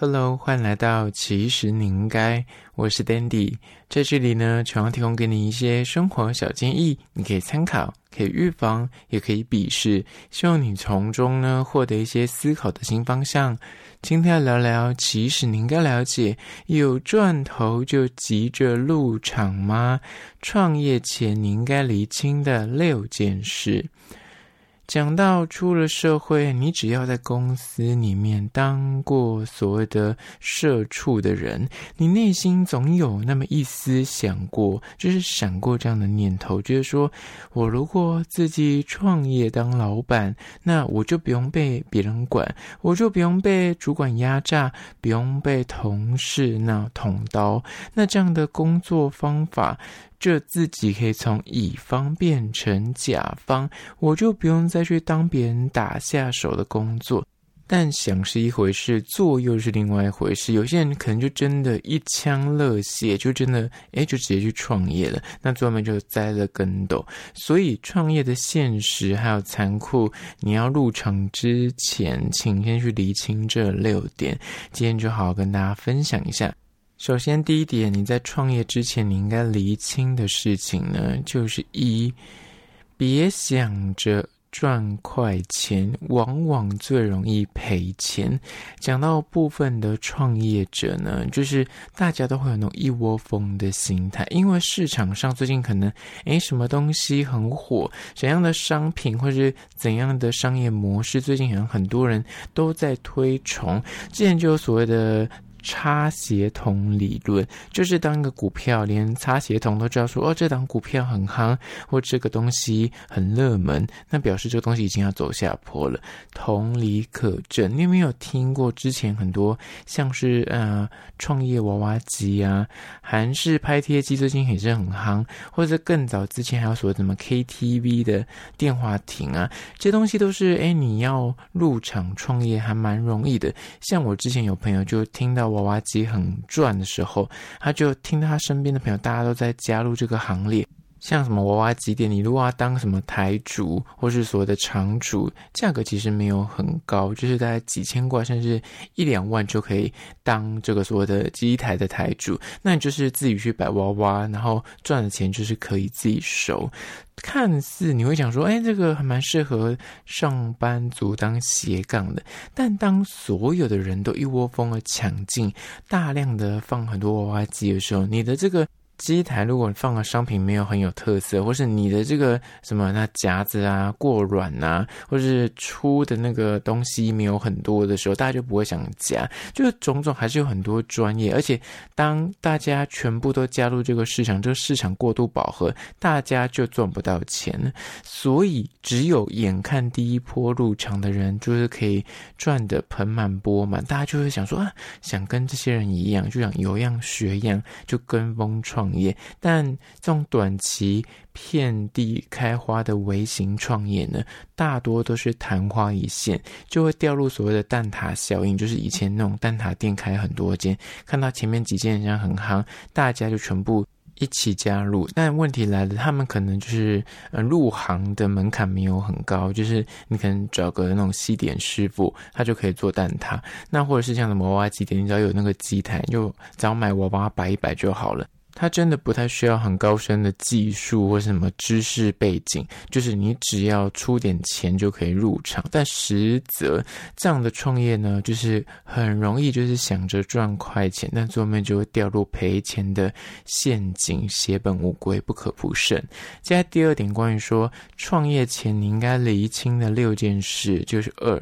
Hello，欢迎来到其实你应该，我是 Dandy，在这里呢，常常提供给你一些生活小建议，你可以参考，可以预防，也可以鄙视，希望你从中呢获得一些思考的新方向。今天要聊聊，其实你应该了解，有赚头就急着入场吗？创业前你应该厘清的六件事。讲到出了社会，你只要在公司里面当过所谓的社畜的人，你内心总有那么一丝想过，就是闪过这样的念头，就是说我如果自己创业当老板，那我就不用被别人管，我就不用被主管压榨，不用被同事那捅刀，那这样的工作方法。这自己可以从乙方变成甲方，我就不用再去当别人打下手的工作。但想是一回事，做又是另外一回事。有些人可能就真的一腔热血，就真的诶，就直接去创业了。那最后面就栽了跟斗。所以创业的现实还有残酷，你要入场之前，请先去厘清这六点。今天就好好跟大家分享一下。首先，第一点，你在创业之前，你应该厘清的事情呢，就是一，别想着赚快钱，往往最容易赔钱。讲到部分的创业者呢，就是大家都会有那种一窝蜂的心态，因为市场上最近可能，诶，什么东西很火，怎样的商品或是怎样的商业模式，最近好像很多人都在推崇。之前就有所谓的。擦鞋童理论就是当一个股票连擦鞋童都知道说哦，这档股票很夯，或这个东西很热门，那表示这个东西已经要走下坡了。同理可证，你有没有听过之前很多像是呃创业娃娃机啊，韩式拍贴机最近也是很夯，或者更早之前还有所谓什么 KTV 的电话亭啊，这些东西都是哎你要入场创业还蛮容易的。像我之前有朋友就听到。娃娃机很赚的时候，他就听他身边的朋友，大家都在加入这个行列。像什么娃娃机店，你如果要当什么台主，或是所谓的场主，价格其实没有很高，就是大概几千块，甚至一两万就可以当这个所谓的机台的台主。那你就是自己去摆娃娃，然后赚的钱就是可以自己收。看似你会讲说，哎，这个还蛮适合上班族当斜杠的。但当所有的人都一窝蜂的抢进，大量的放很多娃娃机的时候，你的这个。机台如果你放的商品没有很有特色，或是你的这个什么那夹子啊过软呐，或是出的那个东西没有很多的时候，大家就不会想夹。就是种种还是有很多专业，而且当大家全部都加入这个市场，这个市场过度饱和，大家就赚不到钱。所以只有眼看第一波入场的人，就是可以赚得盆满钵满，大家就会想说啊，想跟这些人一样，就想有样学样，就跟风创业，但这种短期遍地开花的微型创业呢，大多都是昙花一现，就会掉入所谓的蛋挞效应，就是以前那种蛋挞店开很多间，看到前面几间人家很夯，大家就全部。一起加入，但问题来了，他们可能就是呃入行的门槛没有很高，就是你可能找个那种西点师傅，他就可以做蛋挞，那或者是像什么娃娃机店，你只要有那个机台，就只要买娃娃摆一摆就好了。它真的不太需要很高深的技术或什么知识背景，就是你只要出点钱就可以入场。但实则这样的创业呢，就是很容易就是想着赚快钱，但最后面就会掉入赔钱的陷阱，血本无归，不可不慎。接下来第二点，关于说创业前你应该厘清的六件事，就是二。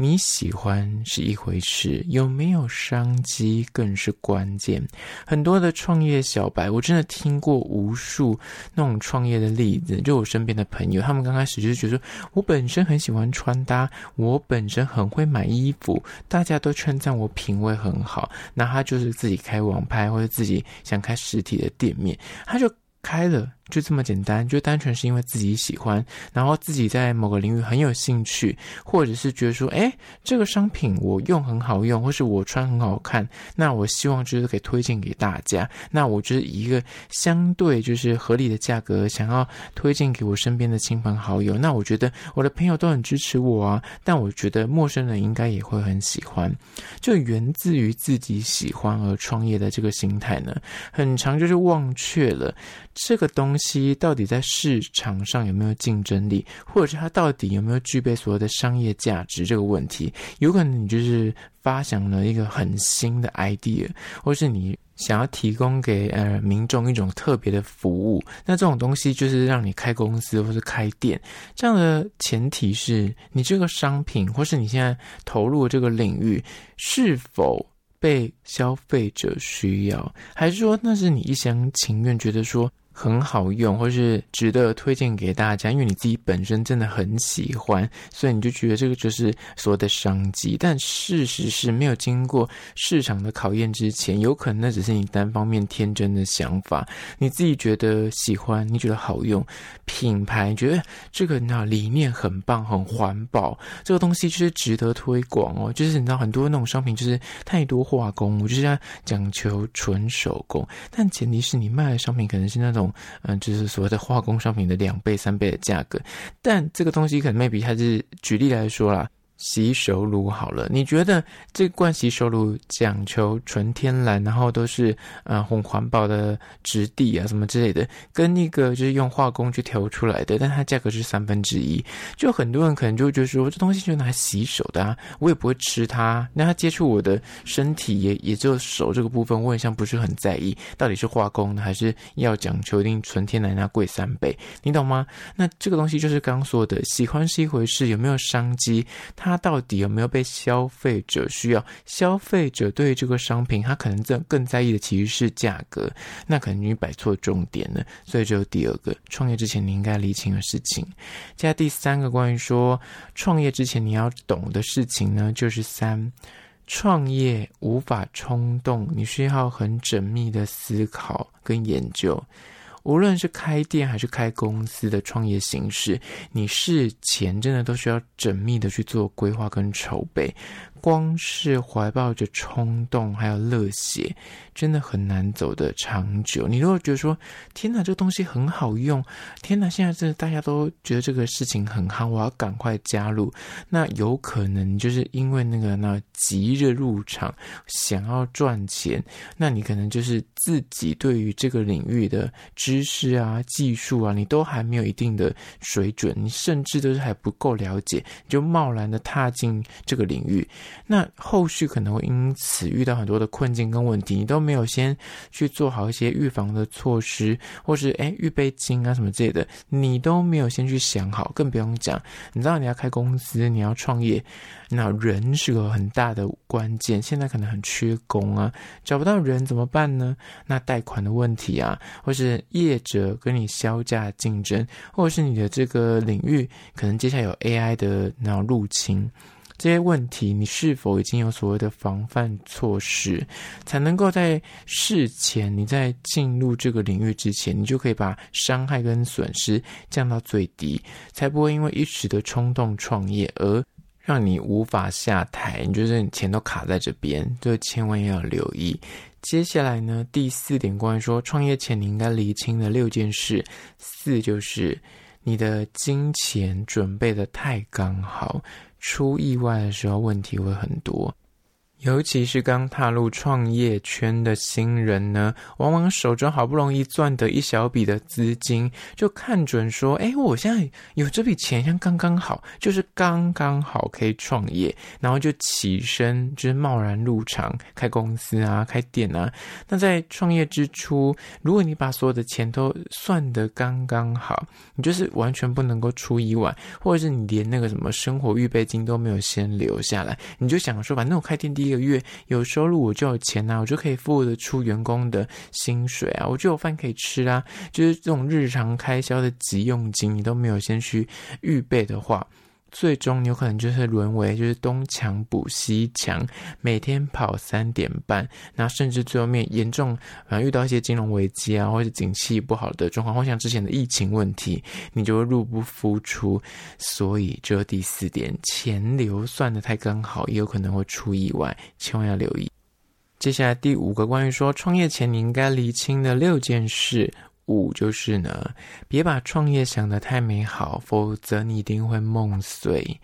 你喜欢是一回事，有没有商机更是关键。很多的创业小白，我真的听过无数那种创业的例子。就我身边的朋友，他们刚开始就是觉得，我本身很喜欢穿搭，我本身很会买衣服，大家都称赞我品味很好。那他就是自己开网拍，或者自己想开实体的店面，他就开了。就这么简单，就单纯是因为自己喜欢，然后自己在某个领域很有兴趣，或者是觉得说，哎，这个商品我用很好用，或是我穿很好看，那我希望就是可以推荐给大家。那我就是以一个相对就是合理的价格，想要推荐给我身边的亲朋好友。那我觉得我的朋友都很支持我啊，但我觉得陌生人应该也会很喜欢。就源自于自己喜欢而创业的这个心态呢，很长就是忘却了这个东西到底在市场上有没有竞争力，或者是它到底有没有具备所谓的商业价值这个问题。有可能你就是发想了一个很新的 idea，或是你想要提供给呃民众一种特别的服务，那这种东西就是让你开公司或是开店。这样的前提是你这个商品或是你现在投入这个领域是否被消费者需要，还是说那是你一厢情愿觉得说很好用，或是值得推荐给大家，因为你自己本身真的很喜欢，所以你就觉得这个就是所谓的商机。但事实是没有经过市场的考验之前，有可能那只是你单方面天真的想法。你自己觉得喜欢，你觉得好用，品牌觉得这个那理念很棒，很环保，这个东西就是值得推广哦。就是你知道很多那种商品就是太多化工，我就是要讲求纯手工，但前提是你卖的商品可能是那种。嗯，就是所谓的化工商品的两倍、三倍的价格，但这个东西可能 maybe 它是举例来说啦。洗手乳好了，你觉得这罐洗手乳讲求纯天然，然后都是呃很环保的质地啊什么之类的，跟那个就是用化工去调出来的，但它价格是三分之一，就很多人可能就会觉得说这东西就拿来洗手的啊，我也不会吃它，那它接触我的身体也也就手这个部分，我也像不是很在意，到底是化工的还是要讲求一定纯天然，那贵三倍，你懂吗？那这个东西就是刚说的，喜欢是一回事，有没有商机？它它到底有没有被消费者需要？消费者对于这个商品，他可能更更在意的其实是价格，那可能你摆错重点了。所以这有第二个创业之前你应该厘清的事情。接下来第三个关于说创业之前你要懂的事情呢，就是三，创业无法冲动，你需要很缜密的思考跟研究。无论是开店还是开公司的创业形式，你事前真的都需要缜密的去做规划跟筹备。光是怀抱着冲动还有热血，真的很难走得长久。你如果觉得说，天哪，这个东西很好用，天哪，现在真的大家都觉得这个事情很夯，我要赶快加入。那有可能就是因为那个那急着入场，想要赚钱，那你可能就是自己对于这个领域的知识啊、技术啊，你都还没有一定的水准，你甚至都是还不够了解，你就贸然的踏进这个领域。那后续可能会因此遇到很多的困境跟问题，你都没有先去做好一些预防的措施，或是诶预备金啊什么之类的，你都没有先去想好，更不用讲，你知道你要开公司，你要创业，那人是个很大的关键，现在可能很缺工啊，找不到人怎么办呢？那贷款的问题啊，或是业者跟你销价竞争，或者是你的这个领域可能接下来有 AI 的那种入侵。这些问题，你是否已经有所谓的防范措施，才能够在事前，你在进入这个领域之前，你就可以把伤害跟损失降到最低，才不会因为一时的冲动创业而让你无法下台，你就是你钱都卡在这边，就千万要留意。接下来呢，第四点关于说创业前你应该厘清的六件事，四就是你的金钱准备得太刚好。出意外的时候，问题会很多。尤其是刚踏入创业圈的新人呢，往往手中好不容易赚得一小笔的资金，就看准说：“哎，我现在有这笔钱，像刚刚好，就是刚刚好可以创业。”然后就起身，就是贸然入场开公司啊，开店啊。那在创业之初，如果你把所有的钱都算得刚刚好，你就是完全不能够出意外，或者是你连那个什么生活预备金都没有先留下来，你就想说：“反正我开店第一一。”个月有收入，我就有钱啊，我就可以付得出员工的薪水啊，我就有饭可以吃啊。就是这种日常开销的急用金，你都没有先去预备的话，最终你有可能就是沦为就是东墙补西墙，每天跑三点半，那甚至最后面严重啊遇到一些金融危机啊，或者景气不好的状况，或像之前的疫情问题，你就会入不敷出。所以这第四点，钱流算得太刚好，也有可能会出意外，千万要留意。接下来第五个，关于说创业前你应该厘清的六件事。五就是呢，别把创业想得太美好，否则你一定会梦碎。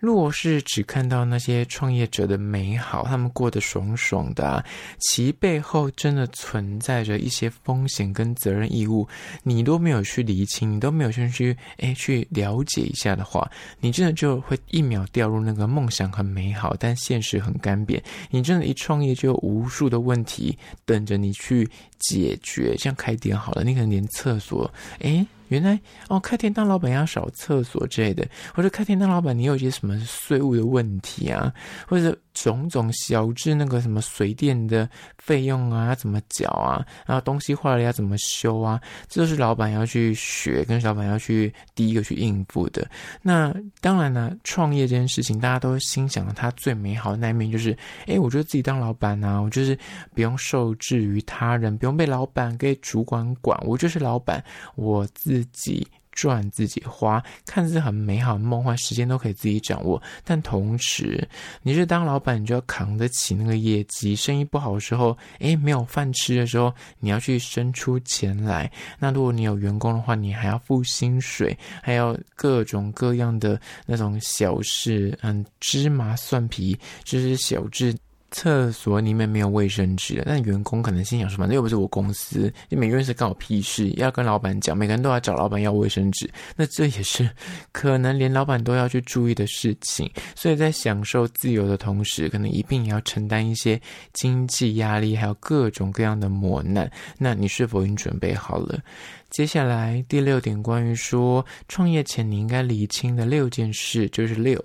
若是只看到那些创业者的美好，他们过得爽爽的啊，其背后真的存在着一些风险跟责任义务，你都没有去厘清，你都没有先去诶去了解一下的话，你真的就会一秒掉入那个梦想很美好，但现实很干瘪。你真的，一创业就有无数的问题等着你去解决。像开店好了，你可能连厕所诶。原来哦，开店当老板要扫厕所之类的，或者开店当老板，你有些什么税务的问题啊，或者种种小至那个什么水电的费用啊，要怎么缴啊，然后东西坏了要怎么修啊，这都是老板要去学，跟老板要去第一个去应付的。那当然呢，创业这件事情，大家都心想他最美好的那一面就是，哎，我觉得自己当老板啊，我就是不用受制于他人，不用被老板给主管管，我就是老板，我。自己赚自己花，看似很美好、梦幻，时间都可以自己掌握。但同时，你是当老板，你就要扛得起那个业绩。生意不好的时候，诶，没有饭吃的时候，你要去生出钱来。那如果你有员工的话，你还要付薪水，还要各种各样的那种小事，嗯，芝麻蒜皮，就是小智。厕所里面没有卫生纸了，但员工可能心想说：“反正又不是我公司，你每个月是干我屁事？要跟老板讲，每个人都要找老板要卫生纸，那这也是可能连老板都要去注意的事情。所以在享受自由的同时，可能一并也要承担一些经济压力，还有各种各样的磨难。那你是否已经准备好了？接下来第六点，关于说创业前你应该理清的六件事，就是六，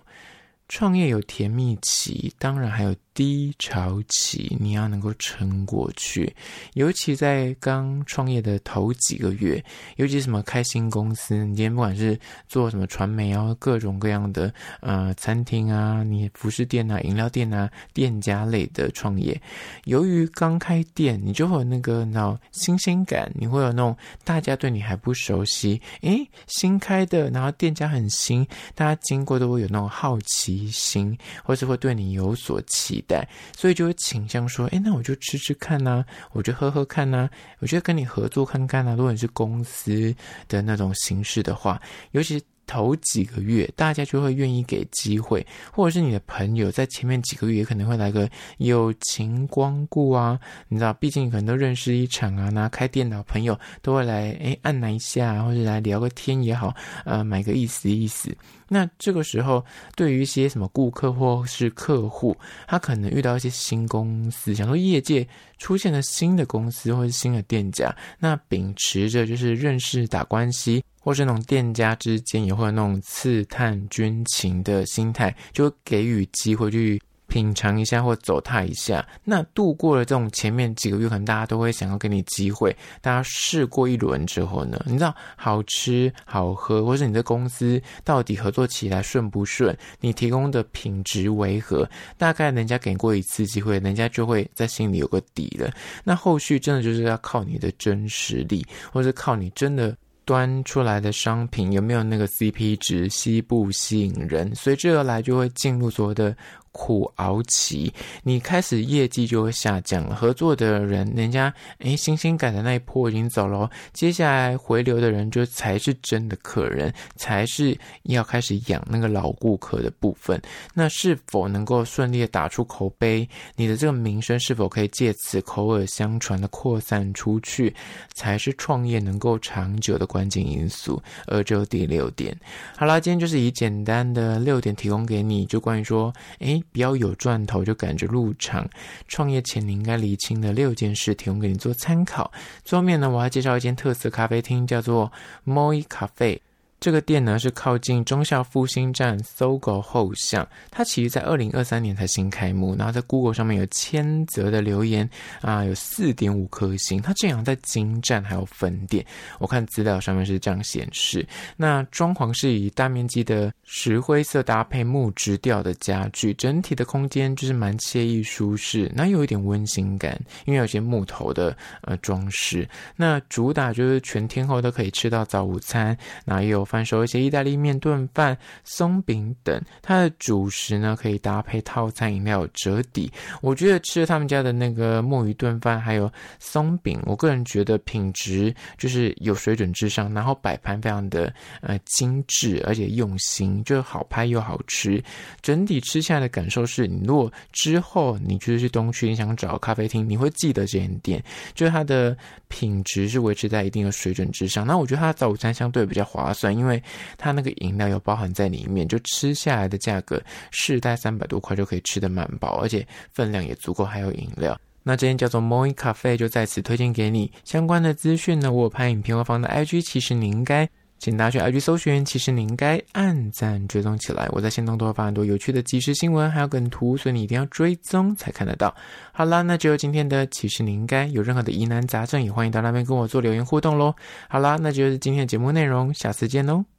创业有甜蜜期，当然还有。低潮期，你要能够撑过去，尤其在刚创业的头几个月，尤其什么开新公司，你今天不管是做什么传媒啊，各种各样的呃餐厅啊，你服饰店啊、饮料店啊、店家类的创业，由于刚开店，你就会有那个那种新鲜感，你会有那种大家对你还不熟悉，诶，新开的，然后店家很新，大家经过都会有那种好奇心，或是会对你有所期待。所以就会倾向说，哎，那我就吃吃看呐、我就喝喝看呐、啊，我就跟你合作看看啊。如果你是公司的那种形式的话，尤其是。头几个月，大家就会愿意给机会，或者是你的朋友在前面几个月也可能会来个友情光顾啊，你知道，毕竟可能都认识一场啊，拿开电脑朋友都会来，哎按捺一下，或者来聊个天也好，呃，买个意思意思。那这个时候，对于一些什么顾客或是客户，他可能遇到一些新公司，想说业界出现了新的公司或是新的店家，那秉持着就是认识打关系。或是那种店家之间也会有那种刺探军情的心态，就给予机会去品尝一下或走踏一下。那度过了这种前面几个月，可能大家都会想要给你机会。大家试过一轮之后呢，你知道好吃好喝，或是你的公司到底合作起来顺不顺，你提供的品质为何，大概人家给过一次机会，人家就会在心里有个底了。那后续真的就是要靠你的真实力，或是靠你真的。端出来的商品有没有那个 CP 值，吸不吸引人？随之而来就会进入所谓的。苦熬期，你开始业绩就会下降了。合作的人，人家诶新鲜感的那一波已经走了，接下来回流的人就才是真的客人，才是要开始养那个老顾客的部分。那是否能够顺利的打出口碑？你的这个名声是否可以借此口耳相传的扩散出去，才是创业能够长久的关键因素。而这第六点，好啦，今天就是以简单的六点提供给你，就关于说，诶。比较有赚头就赶着入场，创业前你应该理清的六件事，提供给你做参考。最后面呢，我要介绍一间特色咖啡厅，叫做 Moi Cafe。这个店呢是靠近忠孝复兴站 SOGO 后巷，它其实在二零二三年才新开幕，然后在 Google 上面有千则的留言啊，有四点五颗星。它这样在金站还有分店，我看资料上面是这样显示。那装潢是以大面积的石灰色搭配木质调的家具，整体的空间就是蛮惬意舒适，那有一点温馨感，因为有些木头的呃装饰。那主打就是全天候都可以吃到早午餐，那也有贩售一些意大利面、炖饭、松饼等。它的主食呢可以搭配套餐饮料折抵。我觉得吃了他们家的那个墨鱼炖饭还有松饼，我个人觉得品质就是有水准之上，然后摆盘非常的呃精致，而且用心，就好拍又好吃。整体吃下来的感受是，你如果之后你就是去东区，你想找咖啡厅，你会记得这间店，就是它的品质是维持在一定的水准之上。那我觉得它的早午餐相对比较划算，因为它那个饮料有包含在里面，就吃下来的价格是在三百多块就可以吃得蛮饱，而且分量也足够，还有饮料。那这间叫做 Moi Cafe 就在此推荐给你。相关的资讯呢，我有拍影片，和放的 IG，其实你应该。请大家去 IG 搜寻，其实你应该按赞追踪起来。我在线动都会发很多有趣的即时新闻，还有梗图，所以你一定要追踪才看得到。好啦，那就今天的其实你应该有任何的疑难杂症，也欢迎到那边跟我做留言互动喽。好啦，那就是今天的节目内容，下次见喽。